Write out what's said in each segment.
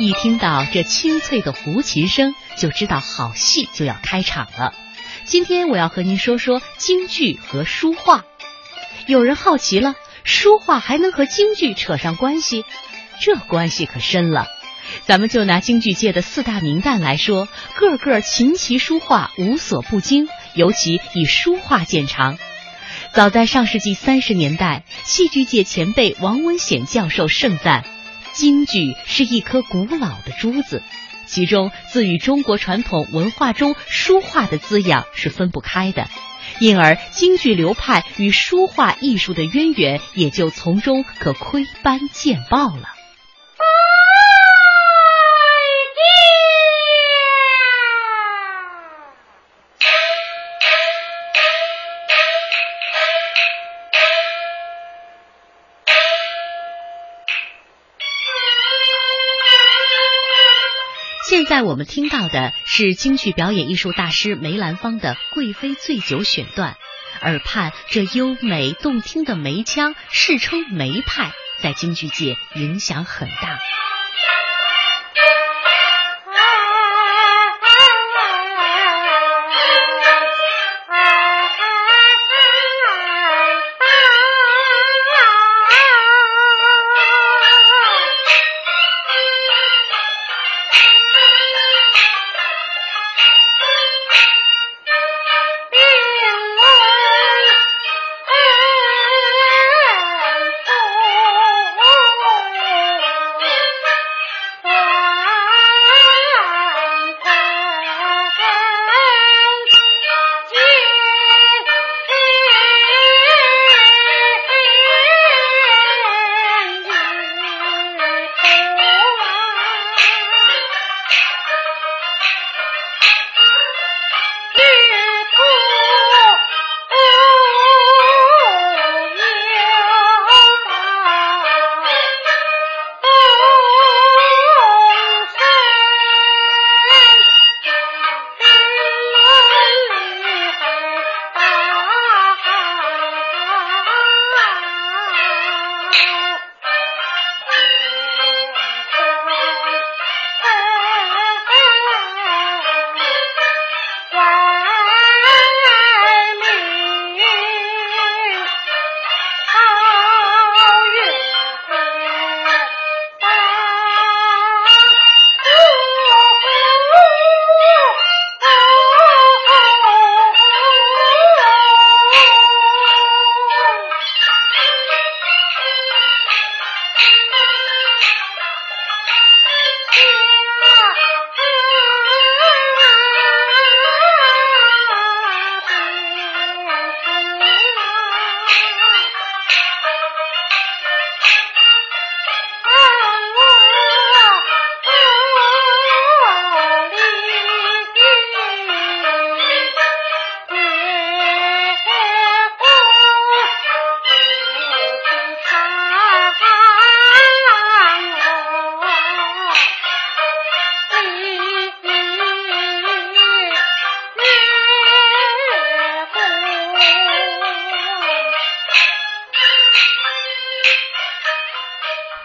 一听到这清脆的胡琴声，就知道好戏就要开场了。今天我要和您说说京剧和书画。有人好奇了，书画还能和京剧扯上关系？这关系可深了。咱们就拿京剧界的四大名旦来说，个个琴棋书画无所不精，尤其以书画见长。早在上世纪三十年代，戏剧界前辈王文显教授盛赞，京剧是一颗古老的珠子。其中自与中国传统文化中书画的滋养是分不开的，因而京剧流派与书画艺术的渊源也就从中可窥斑见豹了。在我们听到的是京剧表演艺术大师梅兰芳的《贵妃醉酒》选段，耳畔这优美动听的梅腔，世称梅派，在京剧界影响很大。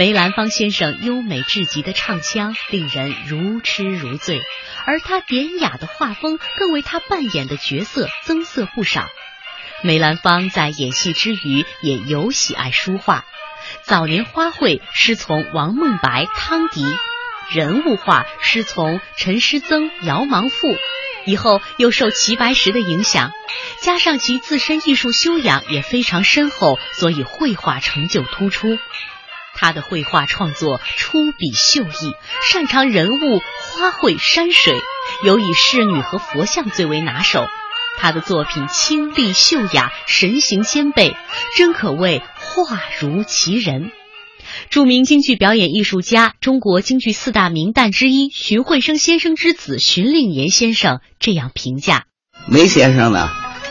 梅兰芳先生优美至极的唱腔令人如痴如醉，而他典雅的画风更为他扮演的角色增色不少。梅兰芳在演戏之余也尤喜爱书画，早年花卉师从王孟白、汤迪，人物画师从陈师曾、姚芒富，以后又受齐白石的影响，加上其自身艺术修养也非常深厚，所以绘画成就突出。他的绘画创作出笔秀逸，擅长人物、花卉、山水，尤以仕女和佛像最为拿手。他的作品清丽秀雅，神形兼备，真可谓画如其人。著名京剧表演艺术家、中国京剧四大名旦之一荀慧生先生之子荀令言先生这样评价：梅先生呢，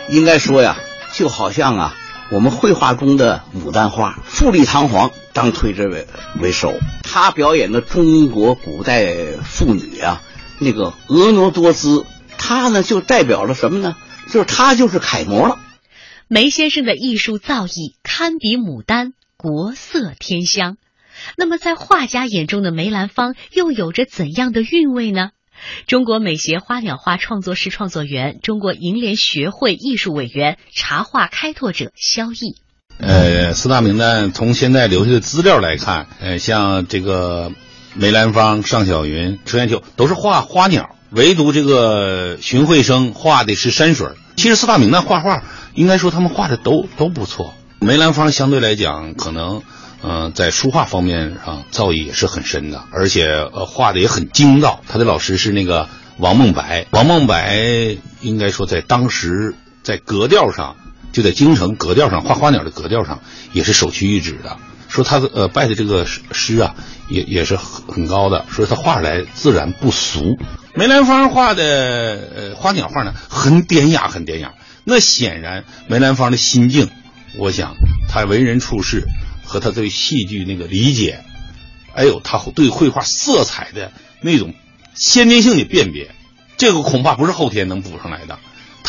应该说呀，就好像啊。我们绘画中的牡丹花，富丽堂皇，当推之为为首。他表演的中国古代妇女啊，那个婀娜多姿，他呢就代表了什么呢？就是他就是楷模了。梅先生的艺术造诣堪比牡丹，国色天香。那么在画家眼中的梅兰芳又有着怎样的韵味呢？中国美协花鸟画创作室创作员、中国楹联学会艺术委员、茶画开拓者萧毅。呃，四大名旦从现在留下的资料来看，呃，像这个梅兰芳、尚小云、车砚秋都是画花鸟，唯独这个荀慧生画的是山水。其实四大名旦画画，应该说他们画的都都不错。梅兰芳相对来讲，可能。嗯，在书画方面上造诣也是很深的，而且呃画的也很精到。他的老师是那个王梦白，王梦白应该说在当时在格调上，就在京城格调上画花鸟的格调上也是首屈一指的。说他呃拜的这个师啊，也也是很很高的。说他画出来自然不俗。梅兰芳画的呃花鸟画呢，很典雅，很典雅。那显然梅兰芳的心境，我想他为人处事。和他对戏剧那个理解，还有他对绘画色彩的那种先天性的辨别，这个恐怕不是后天能补上来的。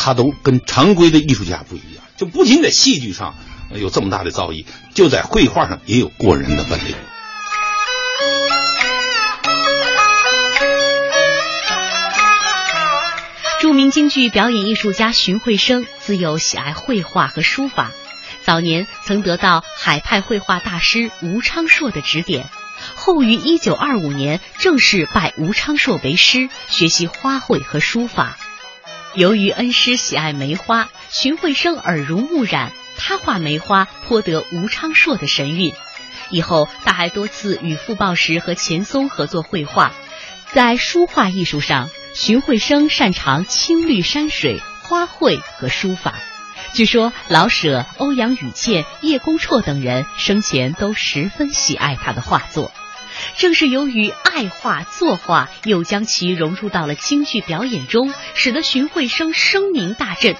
他都跟常规的艺术家不一样，就不仅在戏剧上有这么大的造诣，就在绘画上也有过人的本领。著名京剧表演艺术家荀慧生自幼喜爱绘画和书法。早年曾得到海派绘画大师吴昌硕的指点，后于一九二五年正式拜吴昌硕为师，学习花卉和书法。由于恩师喜爱梅花，荀慧生耳濡目染，他画梅花颇得吴昌硕的神韵。以后他还多次与傅抱石和钱松合作绘画。在书画艺术上，荀慧生擅长青绿山水、花卉和书法。据说老舍、欧阳予倩、叶公绰等人生前都十分喜爱他的画作。正是由于爱画作画，又将其融入到了京剧表演中，使得荀慧生声名大振。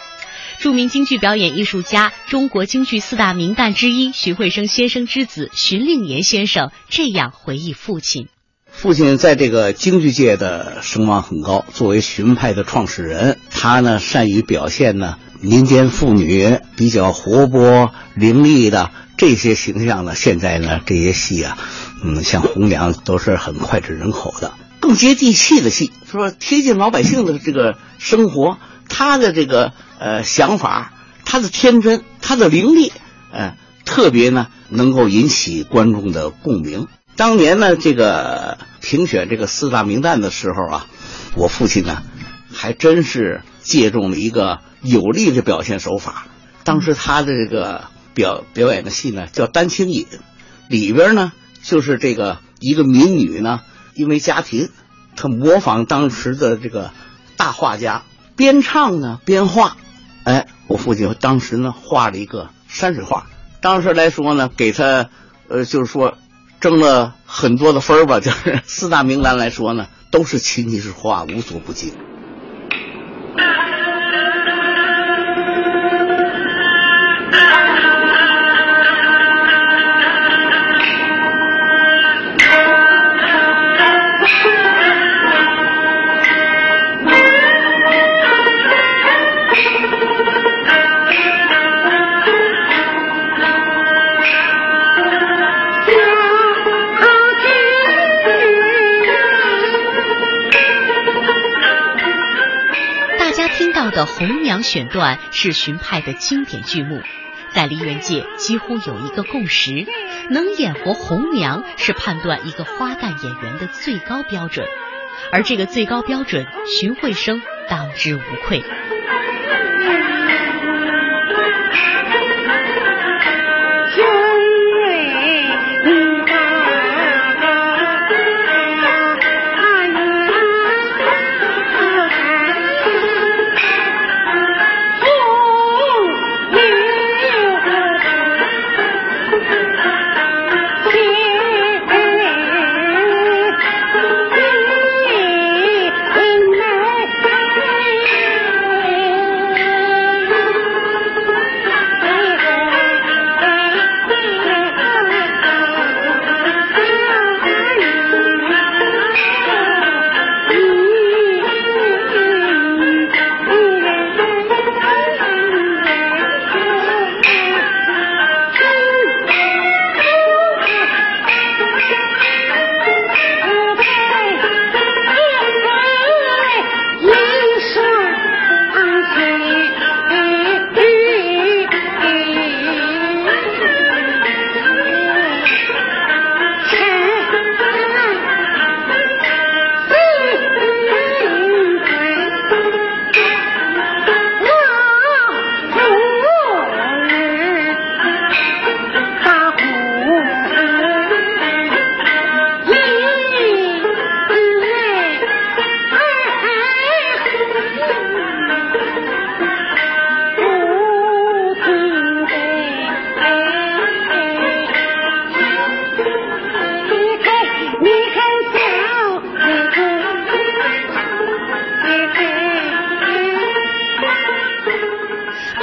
著名京剧表演艺术家、中国京剧四大名旦之一荀慧生先生之子荀令言先生这样回忆父亲：父亲在这个京剧界的声望很高，作为荀派的创始人，他呢善于表现呢。民间妇女比较活泼伶俐的这些形象呢，现在呢这些戏啊，嗯，像红娘都是很脍炙人口的，更接地气的戏，说贴近老百姓的这个生活，他的这个呃想法，他的天真，他的伶俐，呃，特别呢能够引起观众的共鸣。当年呢这个评选这个四大名旦的时候啊，我父亲呢还真是借重了一个。有力的表现手法。当时他的这个表表演的戏呢，叫《丹青引》，里边呢就是这个一个民女呢，因为家庭，她模仿当时的这个大画家，边唱呢边画。哎，我父亲当时呢画了一个山水画。当时来说呢，给他呃，就是说争了很多的分吧。就是四大名旦来说呢，都是琴棋书画无所不精。红娘选段是荀派的经典剧目，在梨园界几乎有一个共识：能演活红娘是判断一个花旦演员的最高标准，而这个最高标准，荀慧生当之无愧。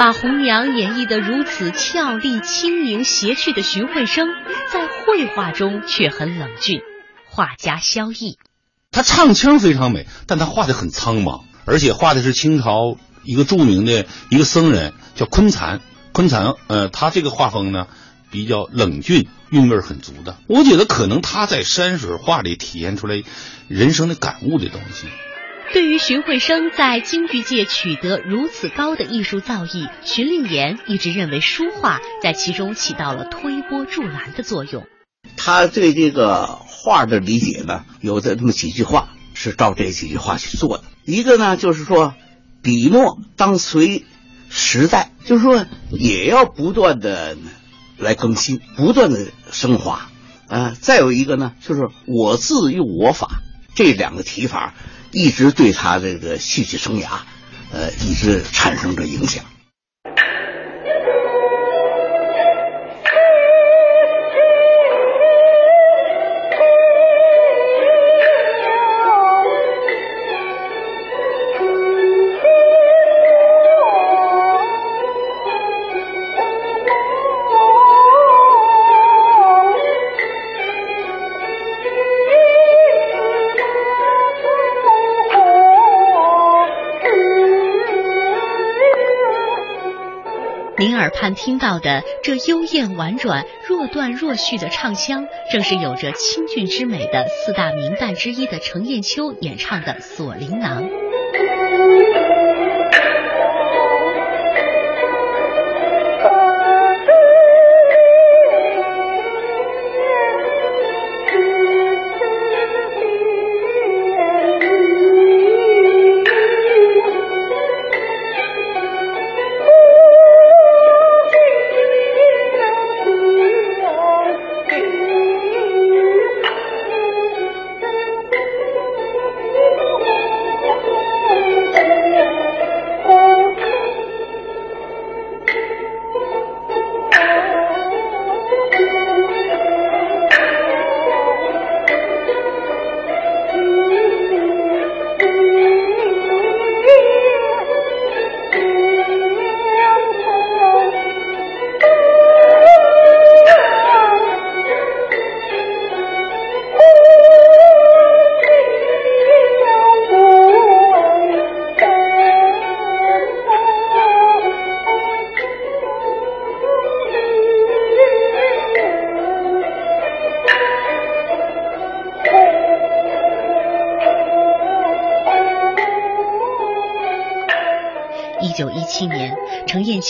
把红娘演绎得如此俏丽、轻盈、邪趣的荀慧生，在绘画中却很冷峻。画家萧绎，他唱腔非常美，但他画的很苍茫，而且画的是清朝一个著名的一个僧人，叫昆残。昆残，呃，他这个画风呢，比较冷峻，韵味很足的。我觉得可能他在山水画里体现出来人生的感悟的东西。对于荀慧生在京剧界取得如此高的艺术造诣，荀令言一直认为书画在其中起到了推波助澜的作用。他对这个画的理解呢，有这么几句话是照这几句话去做的。一个呢，就是说，笔墨当随时代，就是说也要不断的来更新，不断的升华。呃，再有一个呢，就是我字用我法，这两个提法。一直对他这个戏剧生涯，呃，一直产生着影响。您耳畔听到的这幽咽婉转、若断若续的唱腔，正是有着清俊之美的四大名旦之一的程砚秋演唱的《锁麟囊》。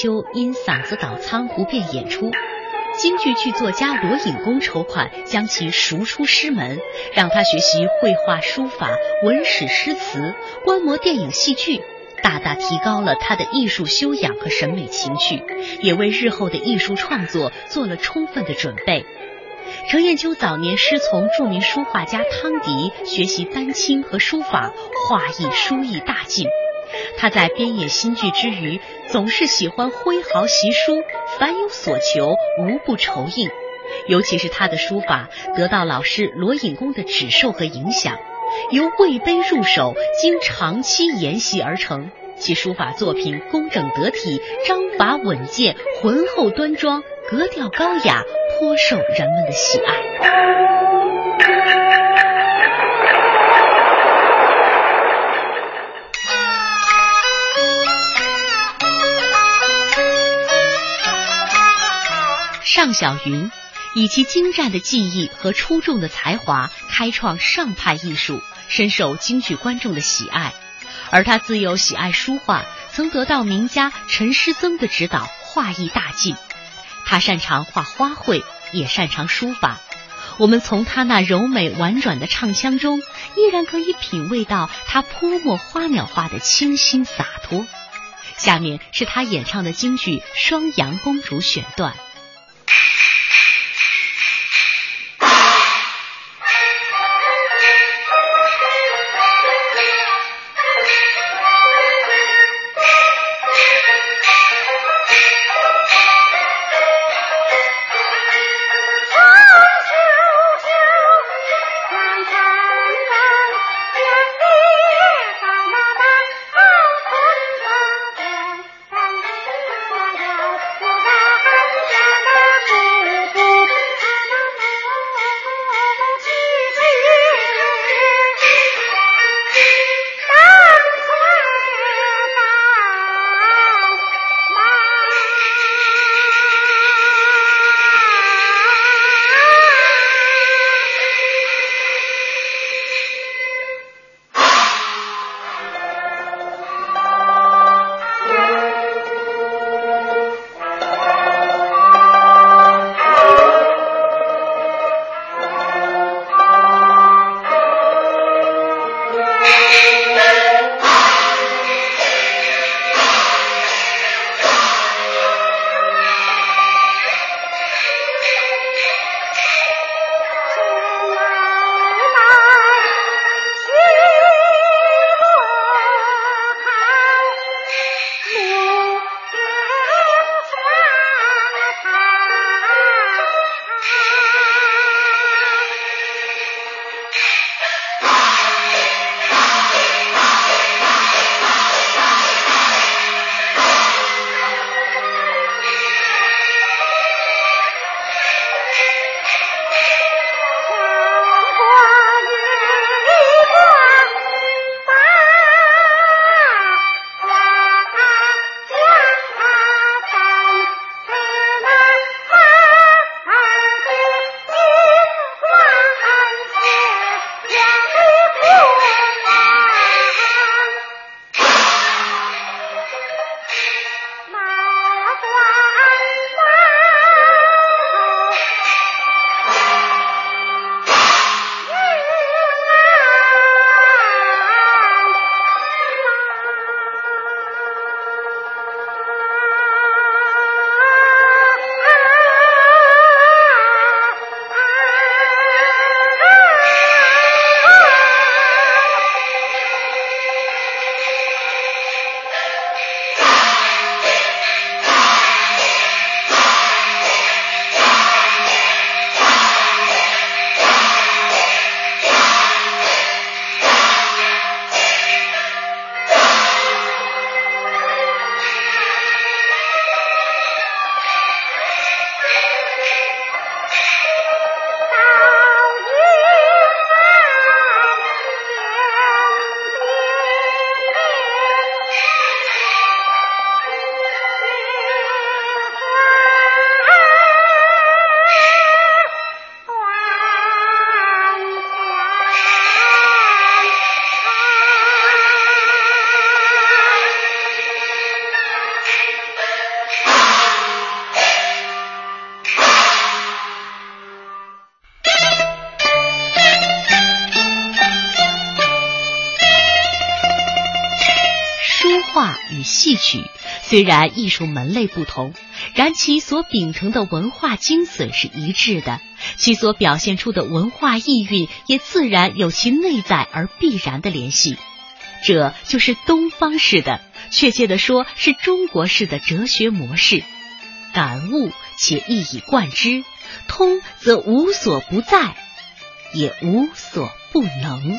秋因嗓子倒仓不便演出，京剧剧作家罗隐公筹款将其赎出师门，让他学习绘画、书法、文史诗词，观摩电影戏剧，大大提高了他的艺术修养和审美情趣，也为日后的艺术创作做了充分的准备。程砚秋早年师从著名书画家汤迪学习丹青和书法，画艺书艺大进。他在编演新剧之余，总是喜欢挥毫习书，凡有所求，无不酬应。尤其是他的书法，得到老师罗隐公的指授和影响，由魏碑入手，经长期研习而成。其书法作品工整得体，章法稳健，浑厚端庄，格调高雅，颇受人们的喜爱。尚小云以其精湛的技艺和出众的才华，开创上派艺术，深受京剧观众的喜爱。而他自幼喜爱书画，曾得到名家陈师曾的指导，画艺大进。他擅长画花卉，也擅长书法。我们从他那柔美婉转的唱腔中，依然可以品味到他泼墨花鸟画的清新洒脱。下面是他演唱的京剧《双阳公主》选段。戏曲，虽然艺术门类不同，然其所秉承的文化精髓是一致的，其所表现出的文化意蕴也自然有其内在而必然的联系。这就是东方式的，确切的说是中国式的哲学模式。感悟且一以贯之，通则无所不在，也无所不能。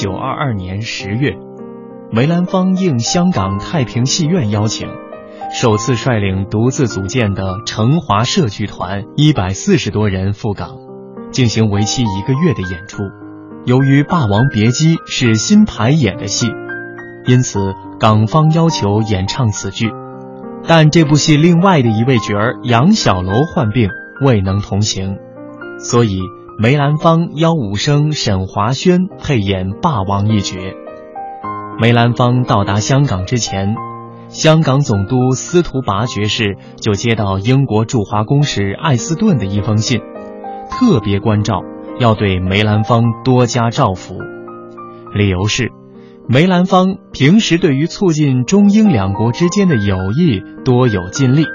九二二年十月，梅兰芳应香港太平戏院邀请，首次率领独自组建的成华社剧团一百四十多人赴港，进行为期一个月的演出。由于《霸王别姬》是新排演的戏，因此港方要求演唱此剧，但这部戏另外的一位角儿杨小楼患病，未能同行，所以。梅兰芳邀武生沈华轩配演霸王一角。梅兰芳到达香港之前，香港总督司徒拔爵士就接到英国驻华公使艾斯顿的一封信，特别关照要对梅兰芳多加照拂。理由是，梅兰芳平时对于促进中英两国之间的友谊多有尽力。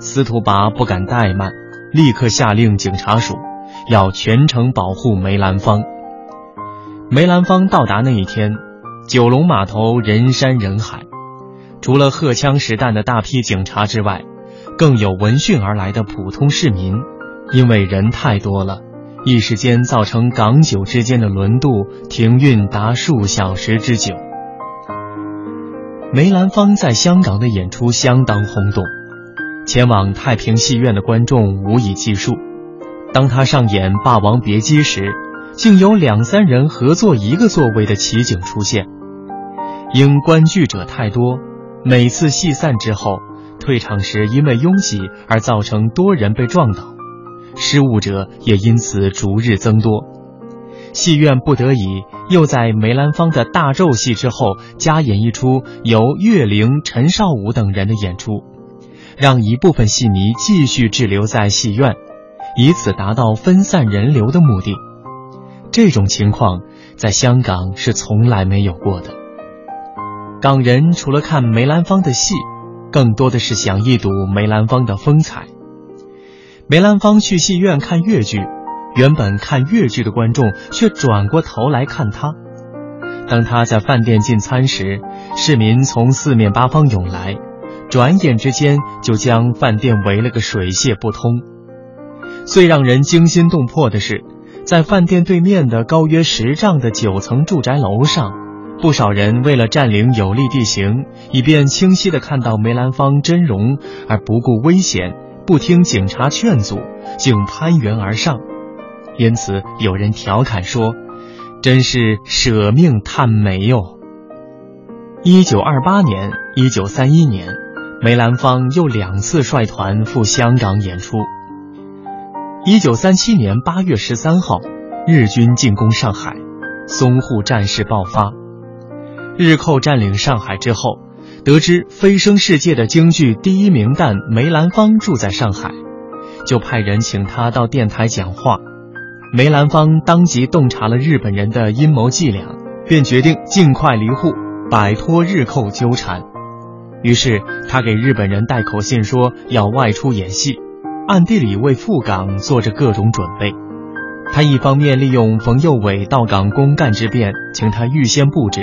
司徒拔不敢怠慢，立刻下令警察署。要全程保护梅兰芳。梅兰芳到达那一天，九龙码头人山人海，除了荷枪实弹的大批警察之外，更有闻讯而来的普通市民。因为人太多了，一时间造成港九之间的轮渡停运达数小时之久。梅兰芳在香港的演出相当轰动，前往太平戏院的观众无以计数。当他上演《霸王别姬》时，竟有两三人合坐一个座位的奇景出现。因观剧者太多，每次戏散之后，退场时因为拥挤而造成多人被撞倒，失误者也因此逐日增多。戏院不得已又在梅兰芳的大咒戏之后加演一出由岳灵、陈少武等人的演出，让一部分戏迷继续滞留在戏院。以此达到分散人流的目的，这种情况在香港是从来没有过的。港人除了看梅兰芳的戏，更多的是想一睹梅兰芳的风采。梅兰芳去戏院看越剧，原本看越剧的观众却转过头来看他。当他在饭店进餐时，市民从四面八方涌来，转眼之间就将饭店围了个水泄不通。最让人惊心动魄的是，在饭店对面的高约十丈的九层住宅楼上，不少人为了占领有利地形，以便清晰地看到梅兰芳真容，而不顾危险，不听警察劝阻，竟攀援而上。因此，有人调侃说：“真是舍命探梅哟。”一九二八年、一九三一年，梅兰芳又两次率团赴香港演出。一九三七年八月十三号，日军进攻上海，淞沪战事爆发。日寇占领上海之后，得知飞升世界的京剧第一名旦梅兰芳住在上海，就派人请他到电台讲话。梅兰芳当即洞察了日本人的阴谋伎俩，便决定尽快离沪，摆脱日寇纠缠。于是他给日本人带口信，说要外出演戏。暗地里为赴港做着各种准备。他一方面利用冯幼伟到港公干之便，请他预先布置；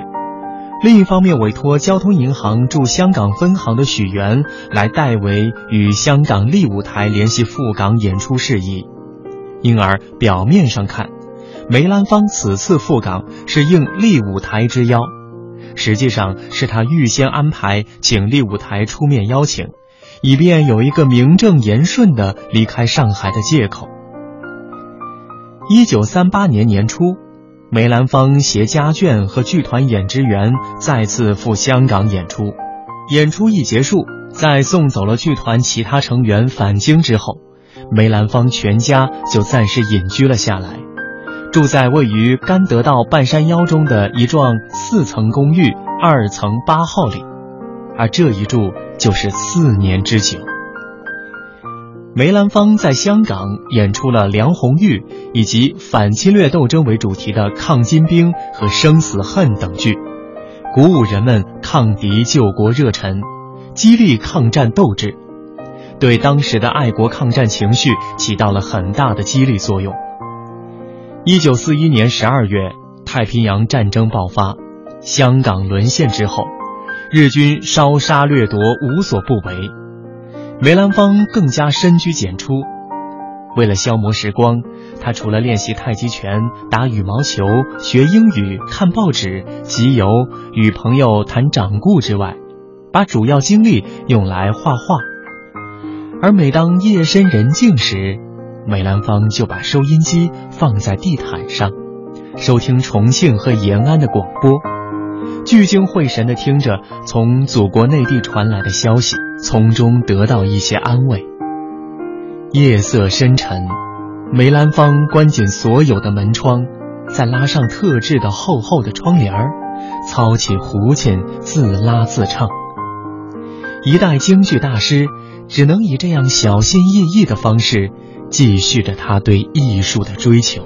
另一方面委托交通银行驻香港分行的许源来代为与香港利舞台联系赴港演出事宜。因而表面上看，梅兰芳此次赴港是应立舞台之邀，实际上是他预先安排，请立舞台出面邀请，以便有一个名正言顺的离开上海的借口。一九三八年年初，梅兰芳携家眷和剧团演职员再次赴香港演出。演出一结束，在送走了剧团其他成员返京之后，梅兰芳全家就暂时隐居了下来，住在位于甘德道半山腰中的一幢四层公寓二层八号里，而这一住就是四年之久。梅兰芳在香港演出了梁红玉以及反侵略斗争为主题的《抗金兵》和《生死恨》等剧，鼓舞人们抗敌救国热忱，激励抗战斗志，对当时的爱国抗战情绪起到了很大的激励作用。一九四一年十二月，太平洋战争爆发，香港沦陷之后，日军烧杀掠夺无所不为。梅兰芳更加深居简出，为了消磨时光，他除了练习太极拳、打羽毛球、学英语、看报纸、集邮、与朋友谈掌故之外，把主要精力用来画画。而每当夜深人静时，梅兰芳就把收音机放在地毯上，收听重庆和延安的广播。聚精会神地听着从祖国内地传来的消息，从中得到一些安慰。夜色深沉，梅兰芳关紧所有的门窗，再拉上特制的厚厚的窗帘儿，操起胡琴自拉自唱。一代京剧大师只能以这样小心翼翼的方式，继续着他对艺术的追求。